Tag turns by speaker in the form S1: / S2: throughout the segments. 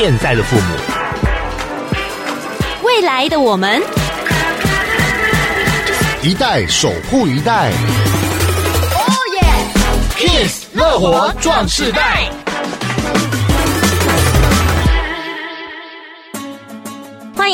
S1: 现在的父母，
S2: 未来的我们，
S3: 一代守护一代。
S2: 哦耶
S3: ！Kiss 乐活壮世代。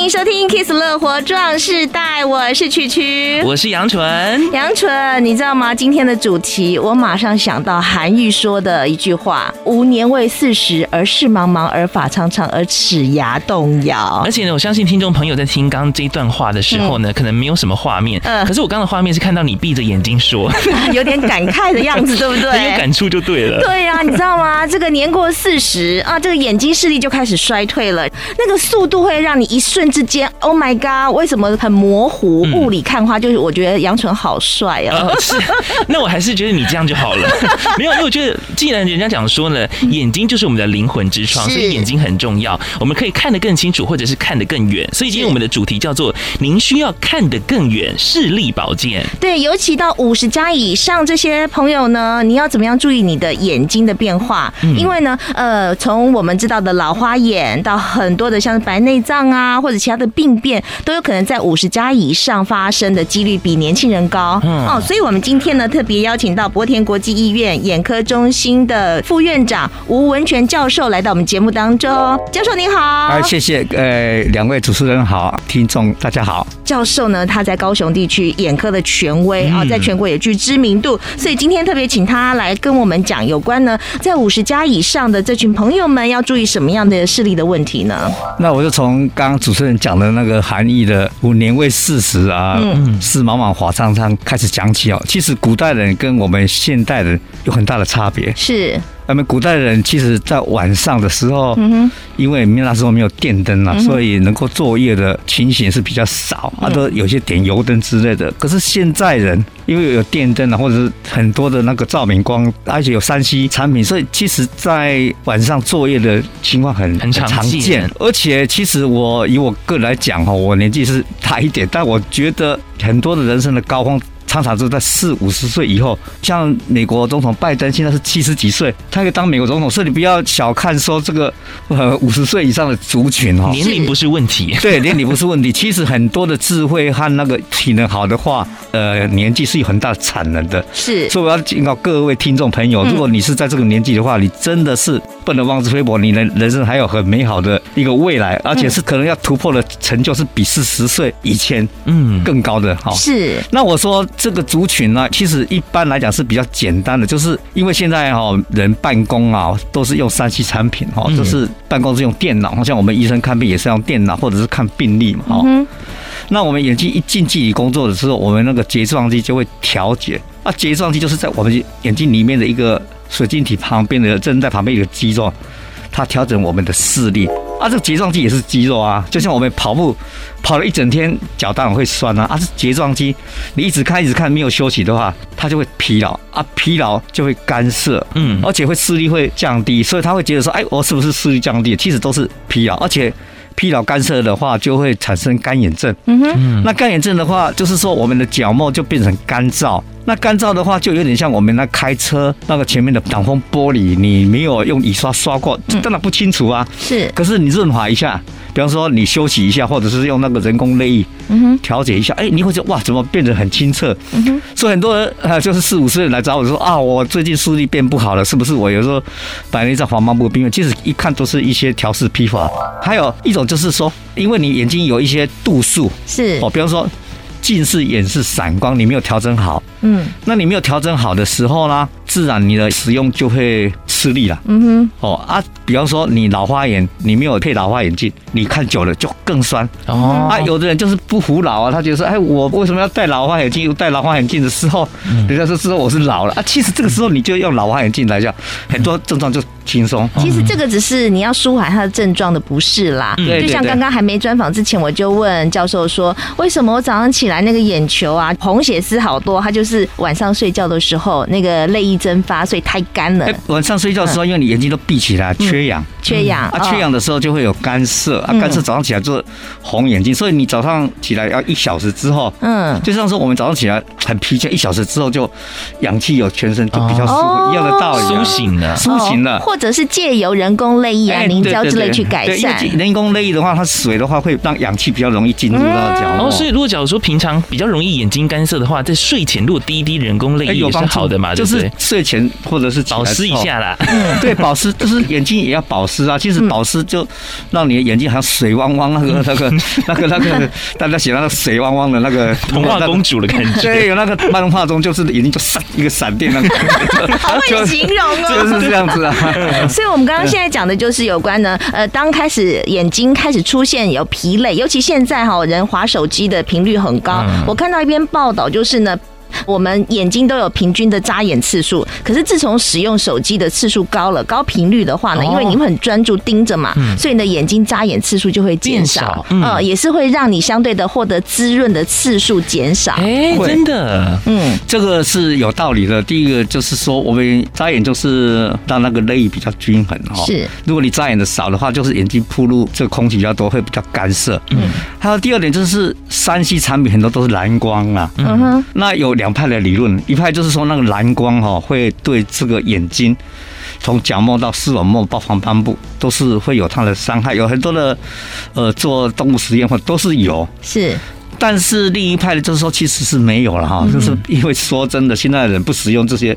S4: 迎收听《Kiss 乐活壮世代》，我是曲曲，
S5: 我是杨纯。
S4: 杨纯，你知道吗？今天的主题，我马上想到韩愈说的一句话：“吾年未四十，而事茫茫，而发苍苍，而齿牙动摇。”
S5: 而且呢，我相信听众朋友在听刚刚这一段话的时候呢，嗯、可能没有什么画面。嗯。可是我刚刚的画面是看到你闭着眼睛说，
S4: 有点感慨的样子，对不对？
S5: 很有感触就对了。
S4: 对呀、啊，你知道吗？这个年过四十啊，这个眼睛视力就开始衰退了，那个速度会让你一瞬。之间，Oh my God，为什么很模糊？雾里看花，就是我觉得杨纯好帅啊、
S5: 呃！是，那我还是觉得你这样就好了。没有，因为我觉得，既然人家讲说呢，眼睛就是我们的灵魂之窗，所以眼睛很重要。我们可以看得更清楚，或者是看得更远。所以今天我们的主题叫做“您需要看得更远，视力保健”。
S4: 对，尤其到五十加以上这些朋友呢，你要怎么样注意你的眼睛的变化？因为呢，呃，从我们知道的老花眼到很多的像是白内障啊，或者其他的病变都有可能在五十加以上发生的几率比年轻人高嗯哦，所以我们今天呢特别邀请到博田国际医院眼科中心的副院长吴文全教授来到我们节目当中。教授您好，
S6: 哎，谢谢，呃，两位主持人好，听众大家好。
S4: 教授呢，他在高雄地区眼科的权威啊，在全国也具知名度，所以今天特别请他来跟我们讲有关呢，在五十加以上的这群朋友们要注意什么样的视力的问题呢？
S6: 那我就从刚刚主持人讲的那个含义的“五年为四十啊，是茫茫华苍苍”开始讲起哦。其实古代人跟我们现代人有很大的差别。
S4: 是。
S6: 那么古代人其实，在晚上的时候，因为那时候没有电灯啊，所以能够作业的情形是比较少，啊，都有些点油灯之类的。可是现在人因为有电灯啊，或者是很多的那个照明光，而且有三 C 产品，所以其实在晚上作业的情况很
S5: 很常见。
S6: 而且，其实我以我个人来讲哈，我年纪是大一点，但我觉得很多的人生的高峰。常常是在四五十岁以后，像美国总统拜登现在是七十几岁，他可以当美国总统，所以你不要小看说这个呃五十岁以上的族群哈，
S5: 年龄不是问题，
S6: 对，年龄不是问题。其实很多的智慧和那个体能好的话，呃，年纪是有很大的产能的。
S4: 是，
S6: 所以我要警告各位听众朋友，如果你是在这个年纪的话，你真的是不能妄自菲薄，你的人生还有很美好的一个未来，而且是可能要突破的成就是比四十岁以前嗯更高的哈。
S4: 是，
S6: 那我说。这个族群呢，其实一般来讲是比较简单的，就是因为现在哈人办公啊都是用三 C 产品哈，就是办公室用电脑，好像我们医生看病也是用电脑或者是看病历嘛哈。那我们眼睛一近距离工作的时候，我们那个睫状肌就会调节。啊，睫状肌就是在我们眼睛里面的一个水晶体旁边的正在旁边一个肌肉，它调整我们的视力。啊，这个睫状肌也是肌肉啊，就像我们跑步跑了一整天，脚当然会酸啊。啊，这睫状肌，你一直看一直看，没有休息的话，它就会疲劳啊，疲劳就会干涩，嗯，而且会视力会降低，所以他会觉得说，哎，我是不是视力降低？其实都是疲劳，而且疲劳干涉的话，就会产生干眼症。嗯哼，那干眼症的话，就是说我们的角膜就变成干燥。那干燥的话，就有点像我们那开车那个前面的挡风玻璃，你没有用雨刷刷过，当然不清楚啊。是，可是你润滑一下，比方说你休息一下，或者是用那个人工泪液，嗯哼，调节一下，哎，你会觉得哇，怎么变得很清澈？嗯哼，所以很多人啊，就是四五十岁来找我说啊，我最近视力变不好了，是不是我有时候摆了一张、黄斑部病变？其实一看都是一些调试批发。还有一种就是说，因为你眼睛有一些度数，是哦，比方说。近视眼是散光，你没有调整好，嗯，那你没有调整好的时候呢，自然你的使用就会吃力了，嗯哼，哦啊，比方说你老花眼，你没有配老花眼镜，你看久了就更酸，哦，啊，有的人就是不服老啊，他觉得说，哎，我为什么要戴老花眼镜？又戴老花眼镜的时候，人家说知道我是老了。啊，其实这个时候你就用老花眼镜来讲，很多症状就。轻松，
S4: 其实这个只是你要舒缓他的症状的不适啦。对，就像刚刚还没专访之前，我就问教授说，为什么我早上起来那个眼球啊，红血丝好多？他就是是晚上睡觉的时候那个泪液蒸发，所以太干了。
S6: 哎，晚上睡觉的时候，因为你眼睛都闭起来，缺氧，
S4: 缺氧
S6: 啊，缺氧的时候就会有干涩啊，干涩早上起来就红眼睛，所以你早上起来要一小时之后，嗯，就像说我们早上起来很疲倦，一小时之后就氧气有全身就比较舒服一样的道理，
S5: 苏醒了，
S6: 苏醒了，
S4: 或者是借由人工泪液啊、凝胶之类去改善。
S6: 人工泪液的话，它水的话会让氧气比较容易进入到角膜。
S5: 哦，所以如果假如说平常比较容易眼睛干涩的话，在睡前如果滴一滴人工泪液也是好的嘛，
S6: 就是睡前或者是
S5: 保湿一下啦。
S6: 对，保湿就是眼睛也要保湿啊。其实保湿就让你的眼睛好像水汪汪，那个 那个那个那个大家写那个水汪汪的那个
S5: 童话公主的感觉。
S6: 对，有那个漫画中就是眼睛就闪一个闪电那个。
S4: 好会形容哦。
S6: 就是这样子啊。
S4: 所以我们刚刚现在讲的就是有关呢，呃，当开始眼睛开始出现有疲累，尤其现在哈人滑手机的频率很高。我看到一篇报道就是呢。我们眼睛都有平均的眨眼次数，可是自从使用手机的次数高了，高频率的话呢，因为你们很专注盯着嘛，所以你的眼睛眨眼次数就会减少，呃，也是会让你相对的获得滋润的次数减少。
S5: 哎，真的，
S6: 嗯，这个是有道理的。第一个就是说，我们眨眼就是让那个泪比较均衡哈。
S4: 是，
S6: 如果你眨眼的少的话，就是眼睛铺路这个空气比较多，会比较干涩。嗯，还有第二点就是山西产品很多都是蓝光啊。嗯哼，那有两。两派的理论，一派就是说那个蓝光哈会对这个眼睛，从角膜到视网膜到黄斑部都是会有它的伤害，有很多的呃做动物实验或都是有
S4: 是。
S6: 但是另一派的就是说，其实是没有了哈，就是因为说真的，现在的人不使用这些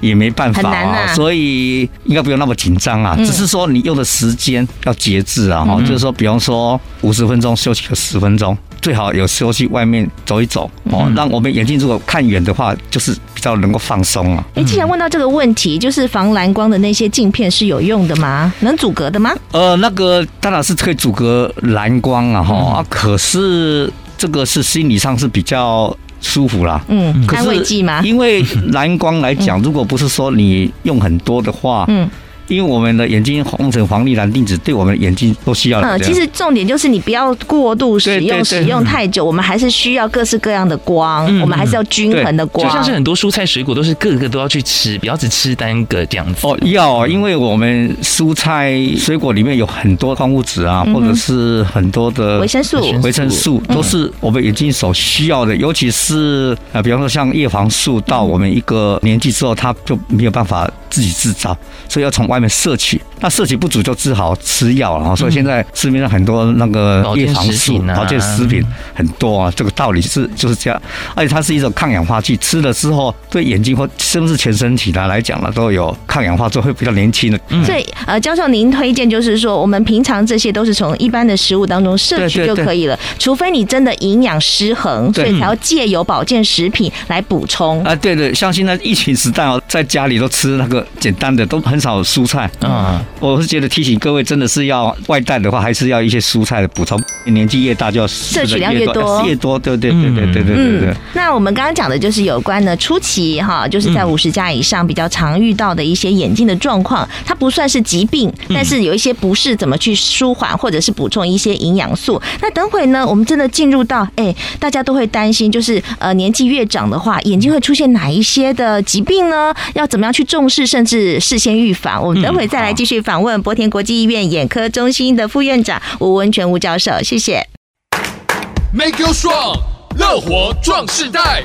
S6: 也没办法啊，所以应该不用那么紧张啊。只是说你用的时间要节制啊，哈，就是说，比方说五十分钟休息个十分钟，最好有时候去外面走一走哦，让我们眼睛如果看远的话，就是比较能够放松啊。
S4: 哎，既然问到这个问题，就是防蓝光的那些镜片是有用的吗？能阻隔的吗？
S6: 呃，那个当然是可以阻隔蓝光啊，哈啊，可是。这个是心理上是比较舒服啦，
S4: 嗯，安慰剂吗？
S6: 因为蓝光来讲，如果不是说你用很多的话，嗯。因为我们的眼睛红橙黄绿蓝靛紫，对我们的眼睛都需要。
S4: 嗯，其实重点就是你不要过度使用，使用太久，我们还是需要各式各样的光，我们还是要均衡的光。
S5: 就像是很多蔬菜水果都是个个都要去吃，不要只吃单个这样子。
S6: 哦，要，因为我们蔬菜水果里面有很多矿物质啊，或者是很多的
S4: 维生素，
S6: 维生素都是我们眼睛所需要的。尤其是啊，比方说像叶黄素，到我们一个年纪之后，它就没有办法自己制造，所以要从外面摄取。那摄取不足就只好吃药了。所以现在市面上很多那个叶黄素、保健食品很多啊。这个道理是就是这样，而且它是一种抗氧化剂，吃了之后对眼睛或甚至全身体的来讲呢，都有抗氧化作用，会比较年轻的。
S4: 所以呃，教授您推荐就是说，我们平常这些都是从一般的食物当中摄取就可以了，除非你真的营养失衡，所以才要借由保健食品来补充。
S6: 啊，对对，像现在疫情时代哦，在家里都吃那个简单的，都很少蔬菜。啊。我是觉得提醒各位真的是要外带的话还是要一些蔬菜的补充。年纪越大就要
S4: 摄取量越多
S6: 越多。对对对对对对对嗯。
S4: 那我们刚刚讲的就是有关的初期哈就是在五十加以上比较常遇到的一些眼睛的状况它不算是疾病但是有一些不适怎么去舒缓或者是补充一些营养素。那等会呢我们真的进入到哎大家都会担心就是呃年纪越长的话眼睛会出现哪一些的疾病呢？要怎么样去重视甚至事先预防？我们等会再来继续访问博田国际医院眼科中心的副院长吴文全吴教授，谢谢。Make you strong，乐活壮世代。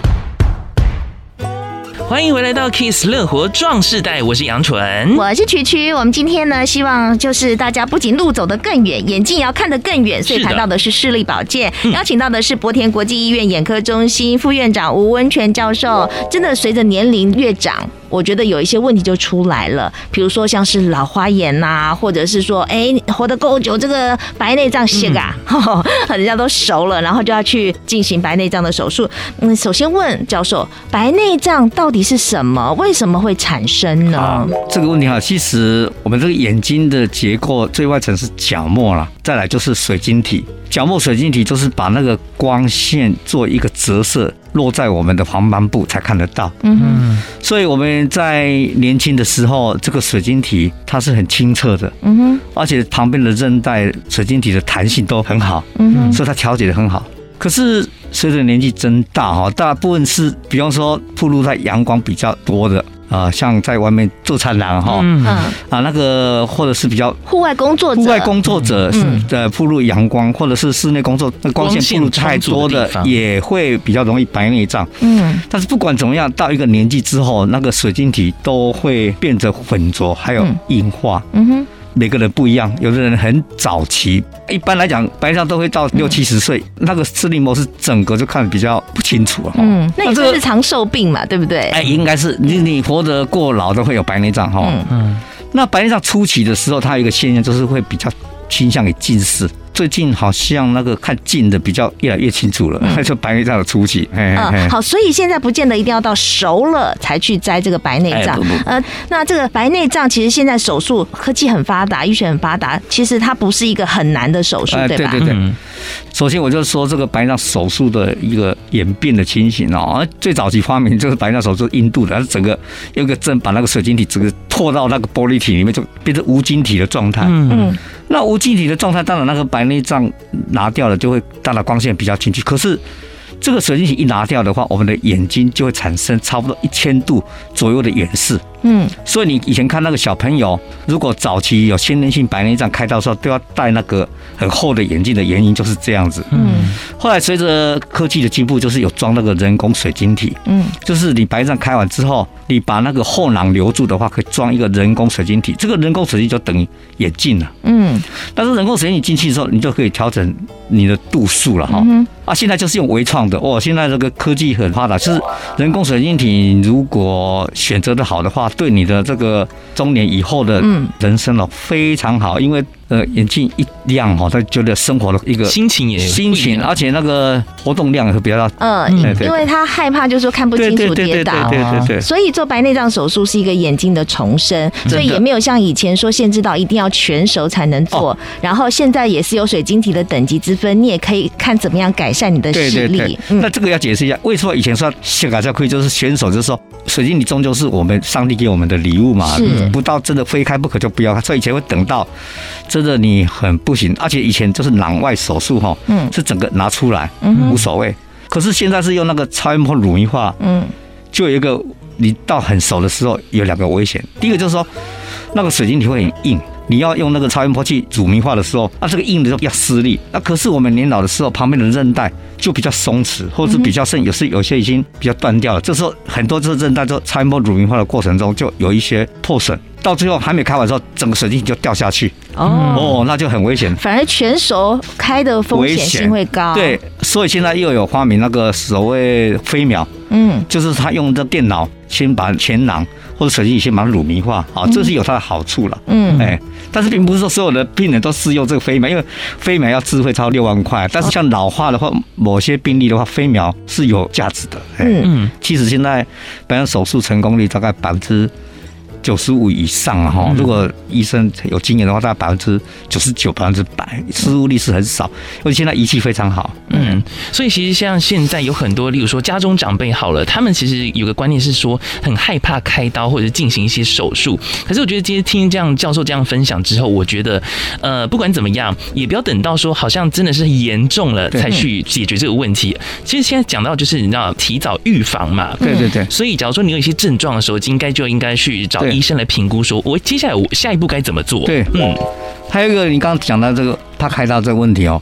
S5: 欢迎回来到 Kiss 乐活壮世代，我是杨纯，
S4: 我是曲曲。我们今天呢，希望就是大家不仅路走得更远，眼睛也要看得更远，所以谈到的是视力保健，邀请到的是博田国际医院眼科中心副院长吴文泉教授。真的，随着年龄越长。我觉得有一些问题就出来了，比如说像是老花眼呐、啊，或者是说，哎，活得够久，这个白内障些啊，人家都熟了，然后就要去进行白内障的手术。嗯，首先问教授，白内障到底是什么？为什么会产生呢？
S6: 这个问题哈，其实我们这个眼睛的结构最外层是角膜啦，再来就是水晶体。角膜水晶体就是把那个光线做一个折射，落在我们的黄斑部才看得到。嗯哼，所以我们在年轻的时候，这个水晶体它是很清澈的。嗯哼，而且旁边的韧带水晶体的弹性都很好。嗯哼，所以它调节的很好。可是随着年纪增大哈，大部分是比方说暴露在阳光比较多的。啊、呃，像在外面做餐廊哈，
S4: 嗯。
S6: 啊，那个或者是比较
S4: 户外工作者，
S6: 户外工作者的铺入阳光，或者是室内工作，那光线铺入太多的，也会比较容易白内障。嗯，但是不管怎么样，到一个年纪之后，那个水晶体都会变得浑浊，还有硬化。嗯哼。每个人不一样，有的人很早期，一般来讲，白内障都会到六七十岁，嗯、那个视力模式整个就看得比较不清楚了。
S4: 嗯，那也是长寿病嘛，对不对？
S6: 哎，应该是你你活得过老都会有白内障哈。嗯嗯，那白内障初期的时候，它有一个现象就是会比较倾向于近视。最近好像那个看近的比较越来越清楚了，那 就白内障的初期。
S4: 嗯，好，所以现在不见得一定要到熟了才去摘这个白内障。呃，那这个白内障其实现在手术科技很发达，医学很发达，其实它不是一个很难的手术，对吧？
S6: 对对对。首先我就说这个白内障手术的一个演变的情形哦，最早期发明这个白内障手术，印度的，它整个用个针把那个水晶体整个拖到那个玻璃体里面，就变成无晶体的状态。嗯嗯。那无晶体的状态，当然那个白内障拿掉了，就会当然光线比较清晰。可是这个水晶体一拿掉的话，我们的眼睛就会产生差不多一千度左右的远视。嗯，所以你以前看那个小朋友，如果早期有先天性白内障开刀的时候，都要戴那个很厚的眼镜的原因就是这样子。嗯，后来随着科技的进步，就是有装那个人工水晶体。嗯，就是你白内障开完之后，你把那个后囊留住的话，可以装一个人工水晶体。这个人工水晶就等于眼镜了。嗯，但是人工水晶你进去的时候，你就可以调整你的度数了哈。啊，现在就是用微创的哦，现在这个科技很发达，就是人工水晶体，如果选择的好的话。对你的这个中年以后的人生哦，非常好，因为。呃，眼睛一亮哈，他觉得生活的一个
S5: 心情也
S6: 心情，而且那个活动量也会比较大。
S4: 嗯，因为他害怕就是说看不清楚跌倒，对对对，所以做白内障手术是一个眼睛的重生，所以也没有像以前说限制到一定要全熟才能做。然后现在也是有水晶体的等级之分，你也可以看怎么样改善你的视力。
S6: 那这个要解释一下，为什么以前说小改造可以就是选手，就是说水晶体终究是我们上帝给我们的礼物嘛，不到真的非开不可就不要。所以以前会等到。真的你很不行，而且以前就是囊外手术哈，嗯，是整个拿出来，嗯，无所谓。可是现在是用那个超音波乳糜化，嗯，就有一个你到很熟的时候有两个危险。第一个就是说，那个水晶体会很硬，你要用那个超音波去乳糜化的时候，那这个硬的时候要施力。那可是我们年老的时候，旁边的韧带就比较松弛，或者是比较甚，有时有些已经比较断掉了。这时候很多这韧带在超音波乳糜化的过程中就有一些破损。到最后还没开完之后，整个水晶体就掉下去哦，哦，那就很危险。
S4: 反而全熟开的风险性会高。
S6: 对，所以现在又有发明那个所谓飞秒，嗯，就是他用这电脑先把前囊或者手机先把它乳糜化，啊，这是有它的好处了。嗯，哎，但是并不是说所有的病人都适用这个飞秒，因为飞秒要自费超六万块。但是像老化的话，某些病例的话，飞秒是有价值的。嗯，其实现在本身手术成功率大概百分之。九十五以上啊哈，如果医生有经验的话，大概百分之九十九、百分之百失误率是很少，而且现在仪器非常好。
S5: 嗯，所以其实像现在有很多，例如说家中长辈好了，他们其实有个观念是说很害怕开刀或者进行一些手术。可是我觉得今天听这样教授这样分享之后，我觉得呃，不管怎么样，也不要等到说好像真的是严重了才去解决这个问题。其实现在讲到就是你知道提早预防嘛，
S6: 对对对。
S5: 所以假如说你有一些症状的时候，应该就应该去找。医生来评估说，我接下来我下一步该怎么做？
S6: 对，嗯，还有一个你刚刚讲到这个他开刀这个问题哦，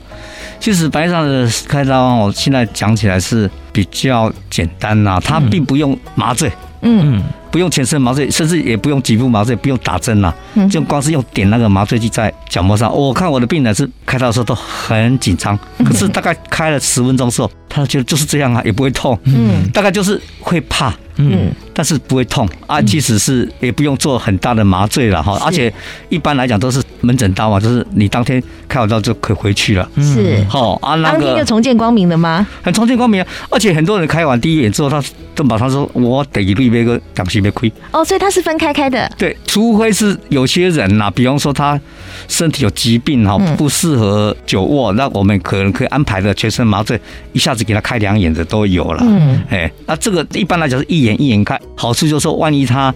S6: 其实白内障的开刀哦，现在讲起来是比较简单呐，它并不用麻醉，嗯，不用全身麻醉，甚至也不用局部麻醉，不用打针呐，就光是用点那个麻醉剂在角膜上。我看我的病人是开刀的时候都很紧张，可是大概开了十分钟之后，他觉得就是这样啊，也不会痛，嗯，大概就是会怕。嗯，但是不会痛啊，即使是也不用做很大的麻醉了哈，而且一般来讲都是门诊刀嘛，就是你当天开完刀就可以回去了。
S4: 是，
S6: 好啊，那个
S4: 当天就重见光明了吗？
S6: 很重见光明啊，而且很多人开完第一眼之后，他都马上说，我得一粒那个感情没亏。
S4: 哦，所以它是分开开的。
S6: 对，除非是有些人呐，比方说他身体有疾病哈，不适合久卧，那我们可能可以安排的全身麻醉，一下子给他开两眼的都有了。嗯，哎，那这个一般来讲是一眼。一眼开，好处就是说，万一他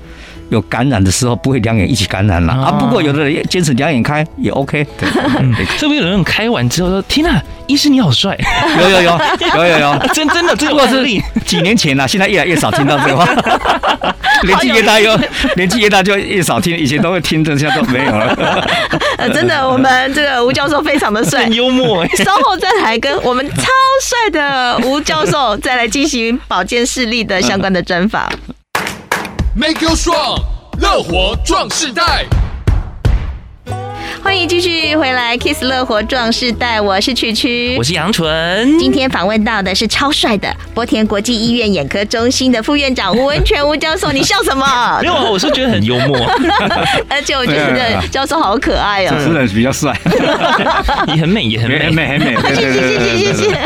S6: 有感染的时候，不会两眼一起感染了啊。不过有的人坚持两眼开也 OK。对，
S5: 是不是有人开完之后说：“天哪，医师你好帅，
S6: 有有有有有有，
S5: 真真的这个
S6: 不过是几年前了，现在越来越少听到这个话。年纪越大又年纪越大就越少听，以前都会听的，现在都没有了。
S4: 呃，真的，我们这个吴教授非常的帅
S5: 很，幽默哎。
S4: 稍后再来跟我们超帅的吴教授再来进行保健视力的相关的专访。
S3: Make you strong，乐活壮世代。
S4: 欢迎继续回来，Kiss 乐活壮士代，我是曲曲，
S5: 我是杨纯。
S4: 今天访问到的是超帅的博田国际医院眼科中心的副院长吴文全吴教授，你笑什么？
S5: 没有啊，我是觉得很幽默，
S4: 而且我觉得教授好可爱哦，
S6: 主持人比较帅，
S5: 你很美，也很美，
S6: 很美，很美。
S4: 谢谢谢谢谢谢。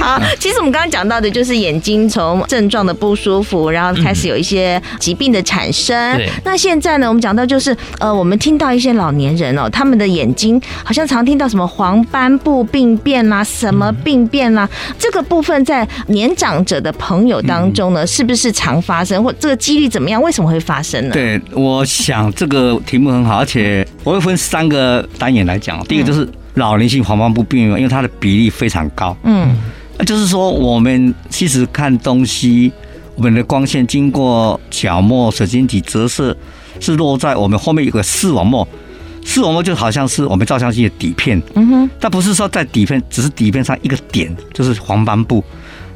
S4: 好，其实我们刚刚讲到的就是眼睛从症状的不舒服，然后开始有一些疾病的产生。
S5: 对。
S4: 那现在呢，我们讲到就是呃，我们听到一些老年人哦，他们的眼睛好像常听到什么黄斑部病变啦、什么病变啦、这个部分在年长者的朋友当中呢，是不是常发生，或这个几率怎么样？为什么会发生呢？
S6: 对，我想这个题目很好，而且我会分三个单元来讲。第一个就是老年性黄斑部病变，因为它的比例非常高。嗯，那就是说我们其实看东西，我们的光线经过角膜、水晶体折射，是落在我们后面有个视网膜。视网膜就好像是我们照相机的底片，嗯哼，但不是说在底片，只是底片上一个点，就是黄斑部，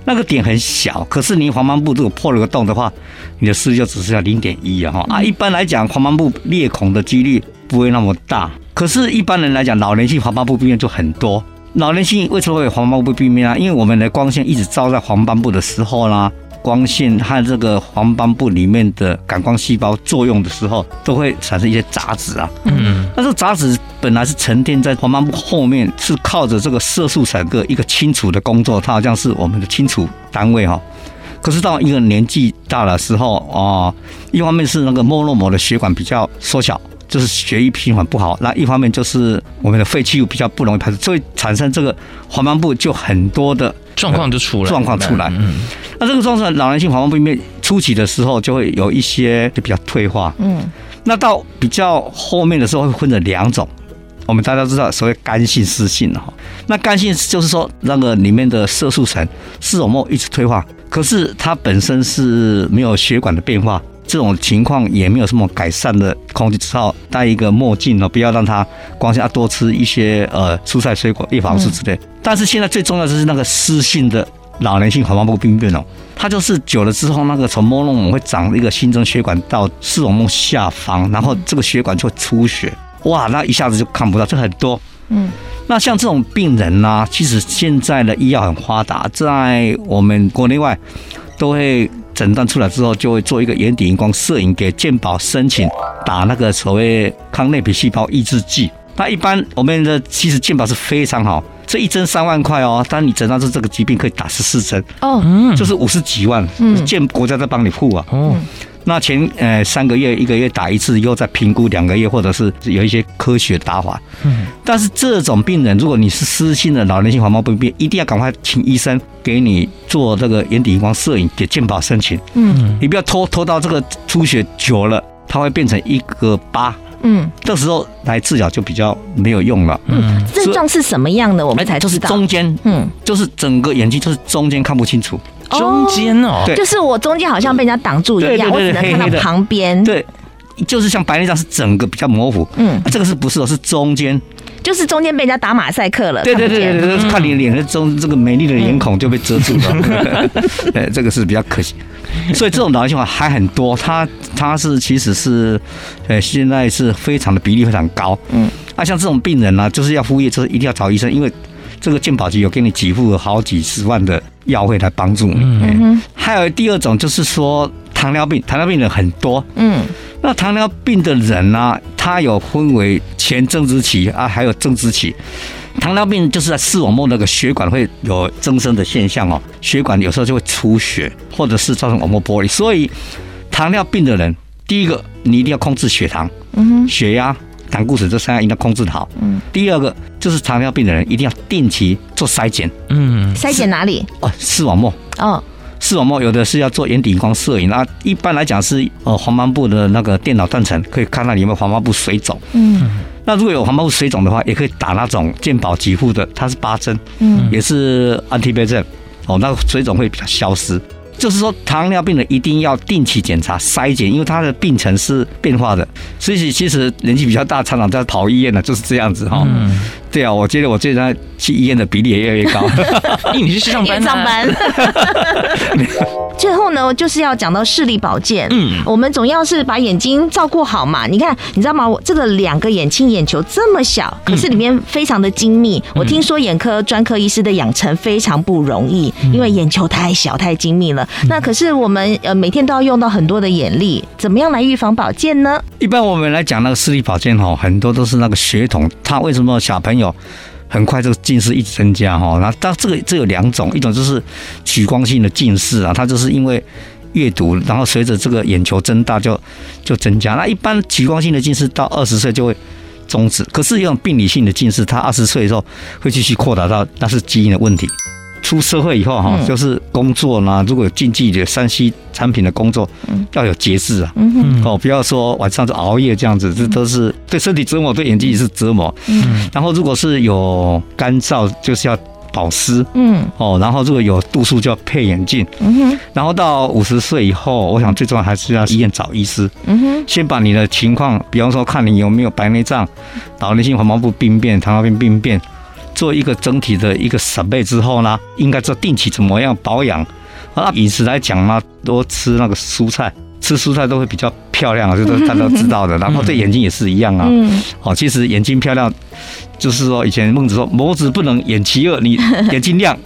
S6: 那个点很小，可是你黄斑部如果破了个洞的话，你的视力就只剩下零点一啊哈啊，一般来讲黄斑部裂孔的几率不会那么大，可是一般人来讲，老年性黄斑部病变就很多。老年性为什么会有黄斑部病变啊？因为我们的光线一直照在黄斑部的时候啦。光线和这个黄斑部里面的感光细胞作用的时候，都会产生一些杂质啊。嗯，那这杂质本来是沉淀在黄斑部后面，是靠着这个色素彩个一个清除的工作，它好像是我们的清除单位哈。可是到一个年纪大的时候啊，一方面是那个莫洛膜的血管比较缩小，就是血液循环不好；那一方面就是我们的废弃物比较不容易排出，所以产生这个黄斑部就很多的。
S5: 状况就出来，
S6: 状况出来。嗯，那这个状况，老年性黄斑部病变初期的时候，就会有一些就比较退化。嗯，那到比较后面的时候，会分成两种。我们大家知道，所谓干性、湿性的哈。那干性就是说，那个里面的色素层视网膜一直退化，可是它本身是没有血管的变化。这种情况也没有什么改善的空气，只好戴一个墨镜哦，不要让它光线，要多吃一些呃蔬菜水果、叶黄素之类。但是现在最重要的是那个湿性的老年性黄斑部病变哦，它就是久了之后，那个从朦胧会长一个新增血管到视网膜下方，然后这个血管就会出血，哇，那一下子就看不到，这很多。嗯，那像这种病人呢、啊，其实现在的医药很发达，在我们国内外都会。诊断出来之后，就会做一个眼底荧光摄影给健保申请打那个所谓抗内皮细胞抑制剂。那一般我们的其实健保是非常好，这一针三万块哦，但你诊断出这个疾病可以打十四针哦，就是五十几万，健国家在帮你付啊。哦。那前呃三个月一个月打一次，以后再评估两个月，或者是有一些科学打法。嗯。但是这种病人，如果你是湿性的老年性黄斑部病变，一定要赶快请医生给你做这个眼底荧光摄影，给健保申请。嗯。你不要拖拖到这个出血久了，它会变成一个疤。嗯。这时候来治疗就比较没有用了。嗯。
S4: 症状是什么样的？我们才知道。
S6: 就是中间，嗯，就是整个眼睛就是中间看不清楚。
S5: 中间哦，
S6: 对，
S4: 就是我中间好像被人家挡住一样，我只能看到旁边。
S6: 对，就是像白内障是整个比较模糊，嗯，这个是不是哦？是中间，
S4: 就是中间被人家打马赛克了。
S6: 对对对对对，看你脸的中这个美丽的脸孔就被遮住了，呃，这个是比较可惜。所以这种老年性还很多，它它是其实是呃现在是非常的比例非常高。嗯，啊，像这种病人呢，就是要输液，就是一定要找医生，因为这个健保局有给你给付好几十万的。药费来帮助你。嗯，还有第二种就是说糖尿病，糖尿病人很多。嗯，那糖尿病的人呢、啊，他有分为前增殖期啊，还有正殖期。糖尿病就是在视网膜那个血管会有增生的现象哦，血管有时候就会出血，或者是造成网膜剥离。所以糖尿病的人，第一个你一定要控制血糖、嗯，血压。胆固醇这三样一定要控制好。嗯，第二个就是糖尿病的人一定要定期做筛检。嗯，
S4: 筛检哪里？
S6: 哦，视网膜。哦，视网膜有的是要做眼底荧光摄影啊，一般来讲是呃黄斑部的那个电脑断层，可以看到里面黄斑部水肿。嗯，那如果有黄斑部水肿的话，也可以打那种健保给付的，它是八针，嗯，也是 anti-VEGF 哦，那个水肿会比较消失。就是说，糖尿病的一定要定期检查筛检，因为他的病程是变化的。所以其实年纪比较大，常常在跑医院的，就是这样子哈。嗯对啊，我觉得我最近去医院的比例也越来越高。
S5: 因为你是去上班、啊，
S4: 上班。最后呢，就是要讲到视力保健。嗯，我们总要是把眼睛照顾好嘛。你看，你知道吗？我这个两个眼睛眼球这么小，可是里面非常的精密。嗯、我听说眼科专科医师的养成非常不容易，因为眼球太小太精密了。嗯、那可是我们呃每天都要用到很多的眼力，怎么样来预防保健呢？
S6: 一般我们来讲那个视力保健哈，很多都是那个血统。他为什么小朋友？很快这个近视一直增加哈，那但这个这有两种，一种就是曲光性的近视啊，它就是因为阅读，然后随着这个眼球增大就就增加。那一般曲光性的近视到二十岁就会终止，可是有种病理性的近视，它二十岁的时候会继续扩大到，那是基因的问题。出社会以后哈，就是工作呢，如果有禁忌的三 C 产品的工作，要有节制啊，哦，不要说晚上就熬夜这样子，这都是对身体折磨，对眼睛也是折磨。嗯，然后如果是有干燥，就是要保湿。嗯，哦，然后如果有度数，就要配眼镜。嗯哼，然后到五十岁以后，我想最重要还是要医院找医师。嗯哼，先把你的情况，比方说看你有没有白内障、老年性黄斑部病变、糖尿病病变。做一个整体的一个审备之后呢，应该做定期怎么样保养？啊，饮食来讲呢，多吃那个蔬菜，吃蔬菜都会比较漂亮啊，这都大家都知道的。然后对眼睛也是一样啊。哦，其实眼睛漂亮，就是说以前孟子说眸子不能掩其恶，你 眼睛亮，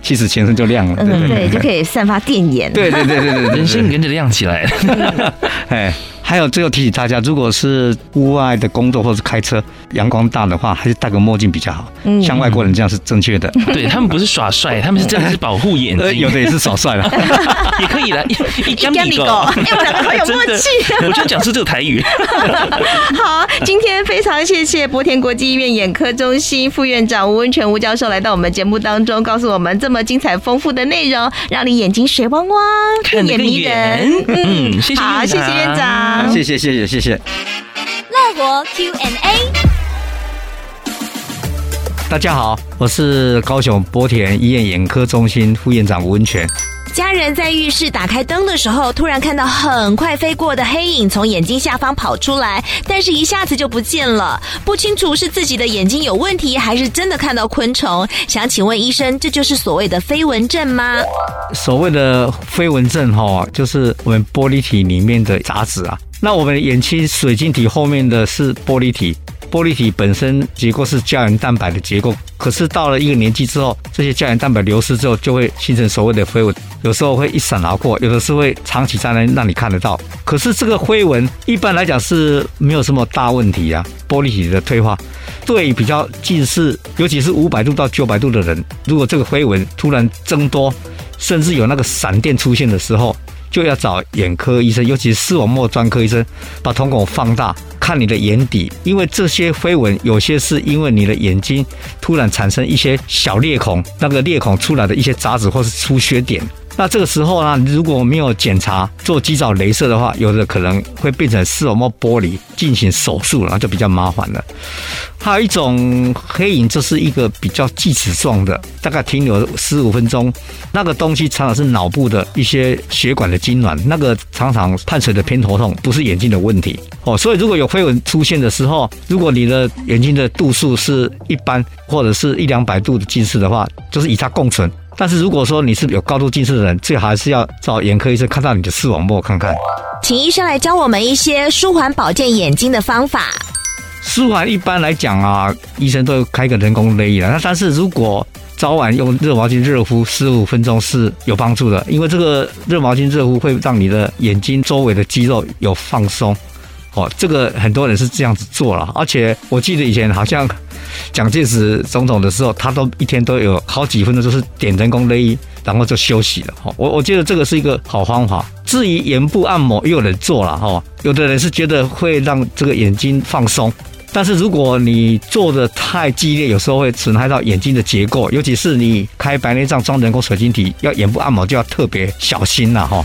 S6: 其实全身就亮了。对对
S4: 对，就可以散发电眼。
S6: 对对对对对，
S5: 人生跟着亮起来了。
S6: 哎。还有最后提醒大家，如果是户外的工作或是开车，阳光大的话，还是戴个墨镜比较好。嗯，像外国人这样是正确的。
S5: 对，他们不是耍帅，他们是真的是保护眼睛。
S6: 有的也是耍帅了，
S5: 也可以来。一干米狗，
S4: 哎，我们两个好有默契。
S5: 我就讲出这个台语。
S4: 好，今天非常谢谢博田国际医院眼科中心副院长吴文全吴教授来到我们节目当中，告诉我们这么精彩丰富的内容，让你眼睛水汪汪，
S5: 看眼迷人。
S4: 嗯，谢谢。好，谢谢院长。
S6: 谢谢谢谢谢谢。
S2: 乐活 Q&A，
S6: 大家好，我是高雄波田医院眼科中心副院长吴文全。
S4: 家人在浴室打开灯的时候，突然看到很快飞过的黑影从眼睛下方跑出来，但是一下子就不见了，不清楚是自己的眼睛有问题，还是真的看到昆虫。想请问医生，这就是所谓的飞蚊症吗？
S6: 所谓的飞蚊症，哈，就是我们玻璃体里面的杂质啊。那我们眼睛水晶体后面的是玻璃体。玻璃体本身结构是胶原蛋白的结构，可是到了一个年纪之后，这些胶原蛋白流失之后，就会形成所谓的飞蚊，有时候会一闪而过，有的是会长期在那让你看得到。可是这个飞蚊一般来讲是没有什么大问题啊，玻璃体的退化，对比较近视，尤其是五百度到九百度的人，如果这个飞蚊突然增多，甚至有那个闪电出现的时候。就要找眼科医生，尤其是视网膜专科医生，把瞳孔放大看你的眼底，因为这些飞蚊有些是因为你的眼睛突然产生一些小裂孔，那个裂孔出来的一些杂质或是出血点。那这个时候呢，如果没有检查做及早雷射的话，有的可能会变成视网膜剥离，进行手术，然后就比较麻烦了。还有一种黑影，这是一个比较锯齿状的，大概停留十五分钟。那个东西常常是脑部的一些血管的痉挛，那个常常伴随着偏头痛，不是眼睛的问题哦。所以如果有飞蚊出现的时候，如果你的眼睛的度数是一般，或者是一两百度的近视的话，就是与它共存。但是如果说你是有高度近视的人，最好还是要找眼科医生看到你的视网膜看看。
S4: 请医生来教我们一些舒缓保健眼睛的方法。
S6: 舒缓一般来讲啊，医生都开个人工泪液了。那但是如果早晚用热毛巾热敷十五分钟是有帮助的，因为这个热毛巾热敷会让你的眼睛周围的肌肉有放松。哦，这个很多人是这样子做了，而且我记得以前好像。蒋介石总统的时候，他都一天都有好几分钟，就是点人工泪液，然后就休息了。哈，我我觉得这个是一个好方法。至于眼部按摩，也有人做了哈，有的人是觉得会让这个眼睛放松，但是如果你做的太激烈，有时候会损害到眼睛的结构，尤其是你开白内障装人工水晶体，要眼部按摩就要特别小心了哈。